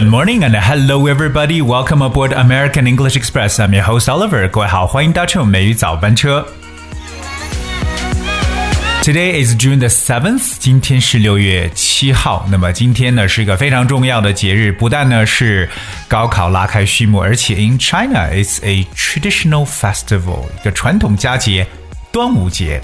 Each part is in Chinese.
Good morning and hello everybody. Welcome aboard American English Express. I'm your host Oliver. 各位好，欢迎搭乘美语早班车。Today is June the seventh. 今天是六月七号。那么今天呢是一个非常重要的节日，不但呢是高考拉开序幕，而且 in China it's a traditional festival，一个传统佳节——端午节。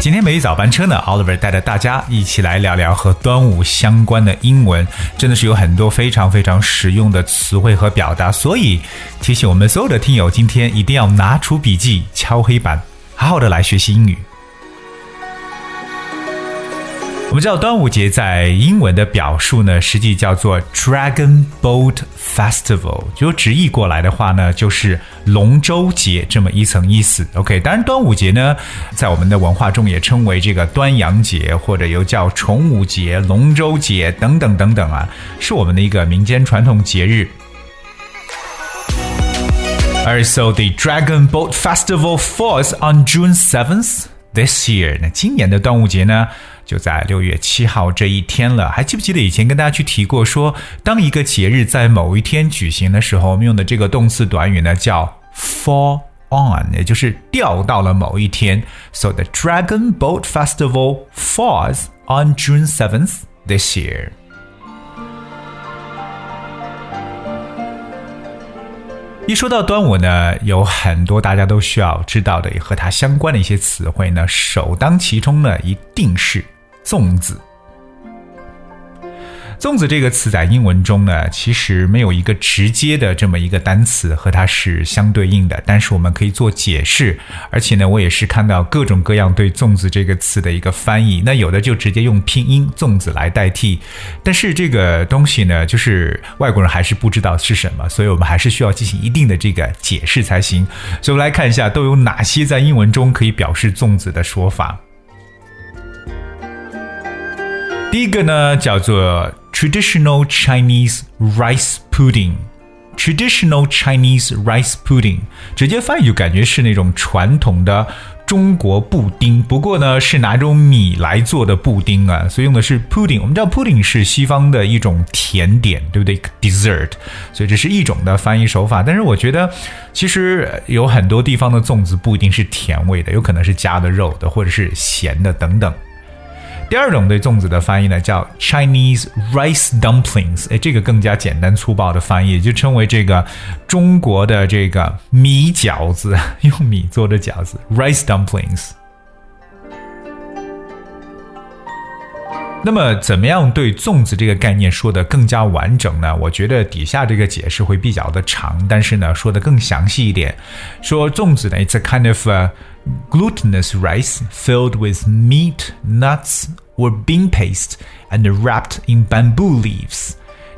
今天每一早班车呢，Oliver 带着大家一起来聊聊和端午相关的英文，真的是有很多非常非常实用的词汇和表达，所以提醒我们所有的听友，今天一定要拿出笔记，敲黑板，好好的来学习英语。我们知道端午节在英文的表述呢，实际叫做 Dragon Boat Festival，就直译过来的话呢，就是龙舟节这么一层意思。OK，当然端午节呢，在我们的文化中也称为这个端阳节，或者又叫重午节、龙舟节等等等等啊，是我们的一个民间传统节日。而 so the Dragon Boat Festival falls on June seventh this year。那今年的端午节呢？ 就在六月七号这一天了，还记不记得以前跟大家去提过，说当一个节日在某一天举行的时候，我们用的这个动词短语呢叫 fall on，也就是掉到了某一天。So the Dragon Boat Festival falls on June seventh this year. 一说到端午呢，有很多大家都需要知道的也和它相关的一些词汇呢，首当其冲呢，一定是。粽子，粽子这个词在英文中呢，其实没有一个直接的这么一个单词和它是相对应的，但是我们可以做解释。而且呢，我也是看到各种各样对粽子这个词的一个翻译。那有的就直接用拼音粽子来代替，但是这个东西呢，就是外国人还是不知道是什么，所以我们还是需要进行一定的这个解释才行。所以我们来看一下都有哪些在英文中可以表示粽子的说法。第一个呢叫做 traditional Chinese rice pudding。traditional Chinese rice pudding，直接翻译就感觉是那种传统的中国布丁，不过呢是拿种米来做的布丁啊，所以用的是 pudding。我们知道 pudding 是西方的一种甜点，对不对？dessert，所以这是一种的翻译手法。但是我觉得，其实有很多地方的粽子不一定是甜味的，有可能是加的肉的，或者是咸的等等。第二种对粽子的翻译呢，叫 Chinese rice dumplings，哎，这个更加简单粗暴的翻译，就称为这个中国的这个米饺子，用米做的饺子，rice dumplings。那么，怎么样对粽子这个概念说的更加完整呢？我觉得底下这个解释会比较的长，但是呢，说的更详细一点，说粽子呢，it's a kind of glutinous rice filled with meat, nuts or bean paste and wrapped in bamboo leaves。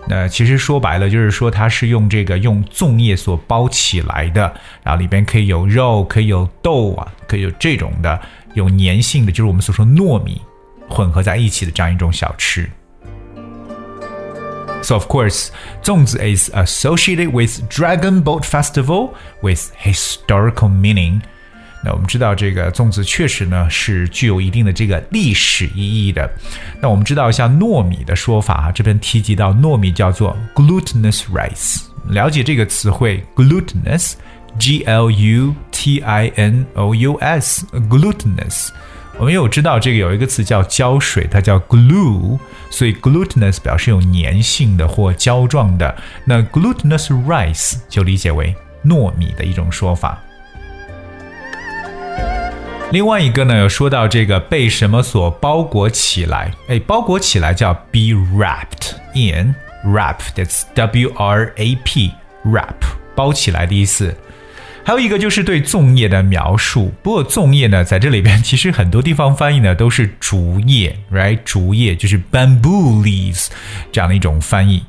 那其实说白了就是说它是用这个用粽叶所包起来的，然后里边可以有肉，可以有豆啊，可以有这种的有粘性的，就是我们所说糯米混合在一起的这样一种小吃。So of course, 粽子 is associated with Dragon Boat Festival with historical meaning. 那我们知道，这个粽子确实呢是具有一定的这个历史意义的。那我们知道，像糯米的说法啊，这边提及到糯米叫做 glutinous rice。了解这个词汇 glutinous，G L U T I N O U S，glutinous。 我们有知道这个有一个词叫胶水，它叫 glue，所以 glutinous 表示有粘性的或胶状的。那 glutinous rice 就理解为糯米的一种说法。另外一个呢，有说到这个被什么所包裹起来？哎，包裹起来叫 be wrapped in，wrap，that's W R A P，wrap，包起来的意思。还有一个就是对粽叶的描述，不过粽叶呢，在这里边其实很多地方翻译呢都是竹叶，right？竹叶就是 bamboo leaves 这样的一种翻译。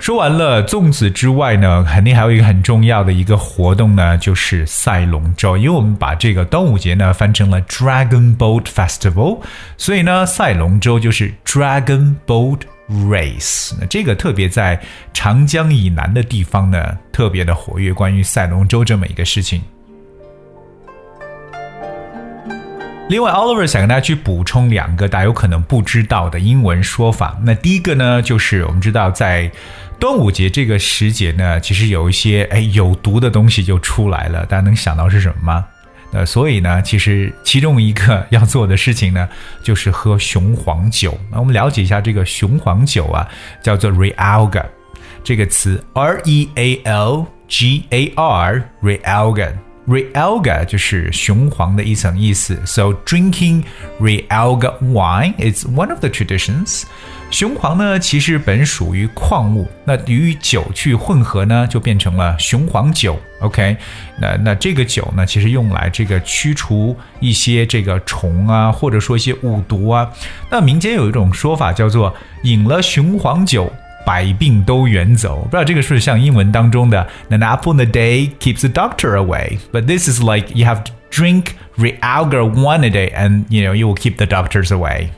说完了粽子之外呢，肯定还有一个很重要的一个活动呢，就是赛龙舟。因为我们把这个端午节呢翻成了 Dragon Boat Festival，所以呢，赛龙舟就是 Dragon Boat Race。那这个特别在长江以南的地方呢，特别的活跃。关于赛龙舟这么一个事情。另外，Oliver 想跟大家去补充两个大家有可能不知道的英文说法。那第一个呢，就是我们知道在端午节这个时节呢，其实有一些哎有毒的东西就出来了。大家能想到是什么吗？那所以呢，其实其中一个要做的事情呢，就是喝雄黄酒。那我们了解一下这个雄黄酒啊，叫做 Realga 这个词，R-E-A-L-G-A-R Realgar Realga 就是雄黄的一层意思，so drinking Realga wine is one of the traditions。雄黄呢，其实本属于矿物，那与酒去混合呢，就变成了雄黄酒。OK，那那这个酒呢，其实用来这个驱除一些这个虫啊，或者说一些五毒啊。那民间有一种说法叫做饮了雄黄酒。百病都远走。不知道这个是不是像英文当中的 "An apple in a day keeps the doctor away"。But this is like you have to drink Realga one a day, and you know you will keep the doctors away。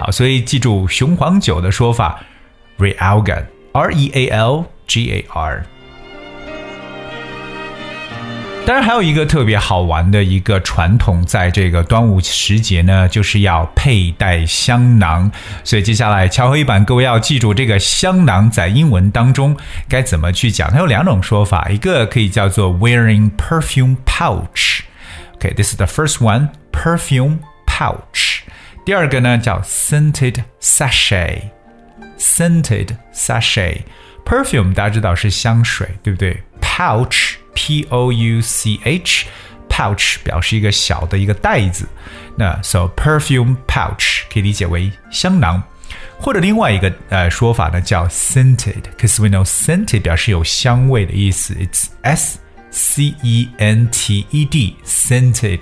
好，所以记住雄黄酒的说法，Realga，R E A L G A R。 当然，还有一个特别好玩的一个传统，在这个端午时节呢，就是要佩戴香囊。所以接下来敲黑板，各位要记住这个香囊在英文当中该怎么去讲。它有两种说法，一个可以叫做 wearing perfume pouch。OK，this is the first one，perfume pouch。第二个呢叫 scented sachet，scented sachet。perfume 大家知道是香水，对不对？pouch。P O U C H，pouch 表示一个小的一个袋子，那 so perfume pouch 可以理解为香囊，或者另外一个呃说法呢叫 scented，cause we know scented 表示有香味的意思，it's S C E N T E D，scented。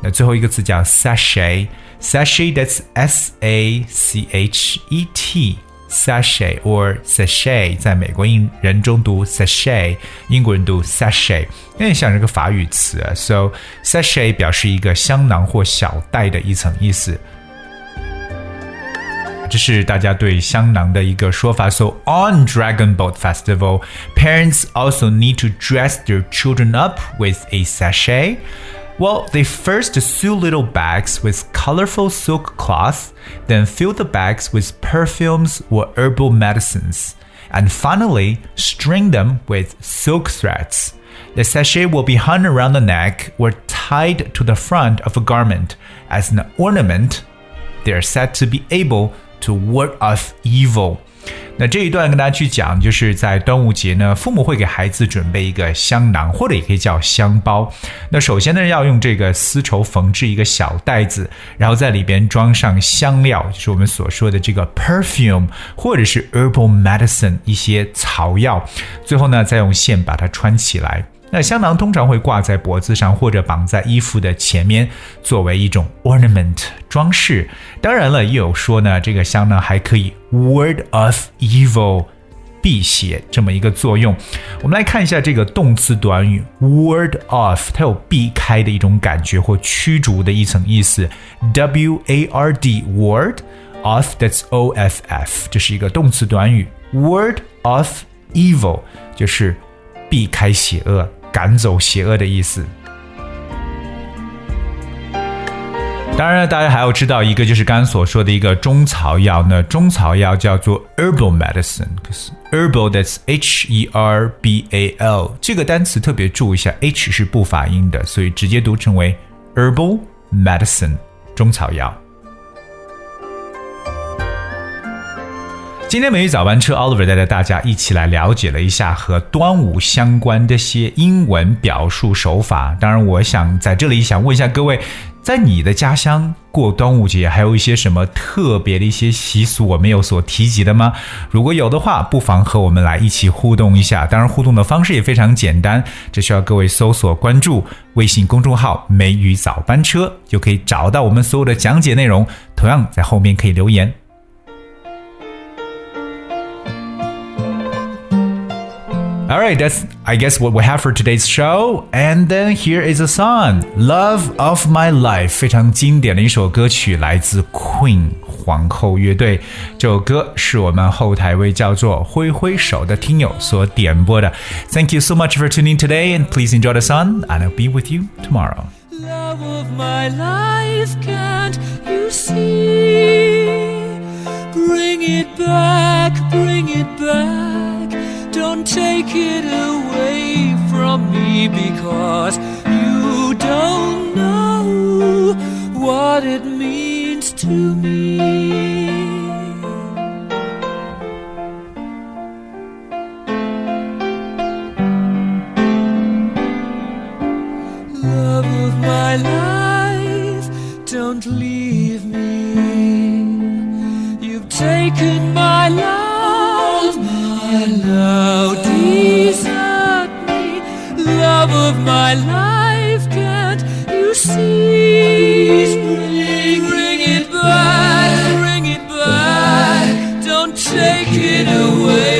那最后一个词叫 sachet，sachet that's S A C H E T。 sachet or sachet，在美国英人中读 sachet，英国人读 sachet，有点像这个法语词。So sachet 表示一个香囊或小袋的一层意思。这是大家对香囊的一个说法。So on Dragon Boat Festival, parents also need to dress their children up with a sachet. Well, they first sew little bags with colorful silk cloth, then fill the bags with perfumes or herbal medicines, and finally string them with silk threads. The sachet will be hung around the neck or tied to the front of a garment as an ornament. They are said to be able to ward off evil. 那这一段跟大家去讲，就是在端午节呢，父母会给孩子准备一个香囊，或者也可以叫香包。那首先呢，要用这个丝绸缝制一个小袋子，然后在里边装上香料，就是我们所说的这个 perfume，或者是 herbal medicine 一些草药。最后呢，再用线把它穿起来。那香囊通常会挂在脖子上，或者绑在衣服的前面，作为一种 ornament 装饰。当然了，也有说呢，这个香囊还可以 word of evil 辟邪这么一个作用。我们来看一下这个动词短语 word of，它有避开的一种感觉或驱逐的一层意思。w a r d word of that's o f f，这是一个动词短语。word of evil 就是避开邪恶。赶走邪恶的意思。当然了，大家还要知道一个，就是刚刚所说的一个中草药呢。中草药叫做 herbal medicine，可是 herbal that's H E R B A L 这个单词特别注意一下，H 是不发音的，所以直接读成为 herbal medicine 中草药。今天美语早班车，Oliver 带着大家一起来了解了一下和端午相关的些英文表述手法。当然，我想在这里想问一下各位，在你的家乡过端午节，还有一些什么特别的一些习俗我没有所提及的吗？如果有的话，不妨和我们来一起互动一下。当然，互动的方式也非常简单，只需要各位搜索关注微信公众号“美语早班车”，就可以找到我们所有的讲解内容。同样，在后面可以留言。All right, that's I guess what we have for today's show. And then here is a song, "Love of My Life"，非常经典的一首歌曲，来自 Queen 皇后乐队。这首歌是我们后台位叫做挥挥手的听友所点播的。Thank you so much for tuning today, and please enjoy the song, and I'll be with you tomorrow. Love of my life, can't you see? Bring it back, bring it back. Take it away from me because you don't know what it means to me. Love of my life, don't leave me. You've taken my love, and now my life, can't you see? Bring, bring it back, bring it back. Don't take it away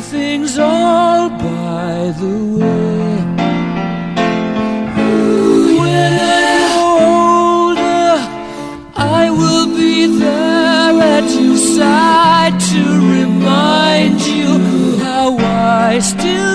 everything's all by the way. When I'm older, I will be there at your side to remind you how I still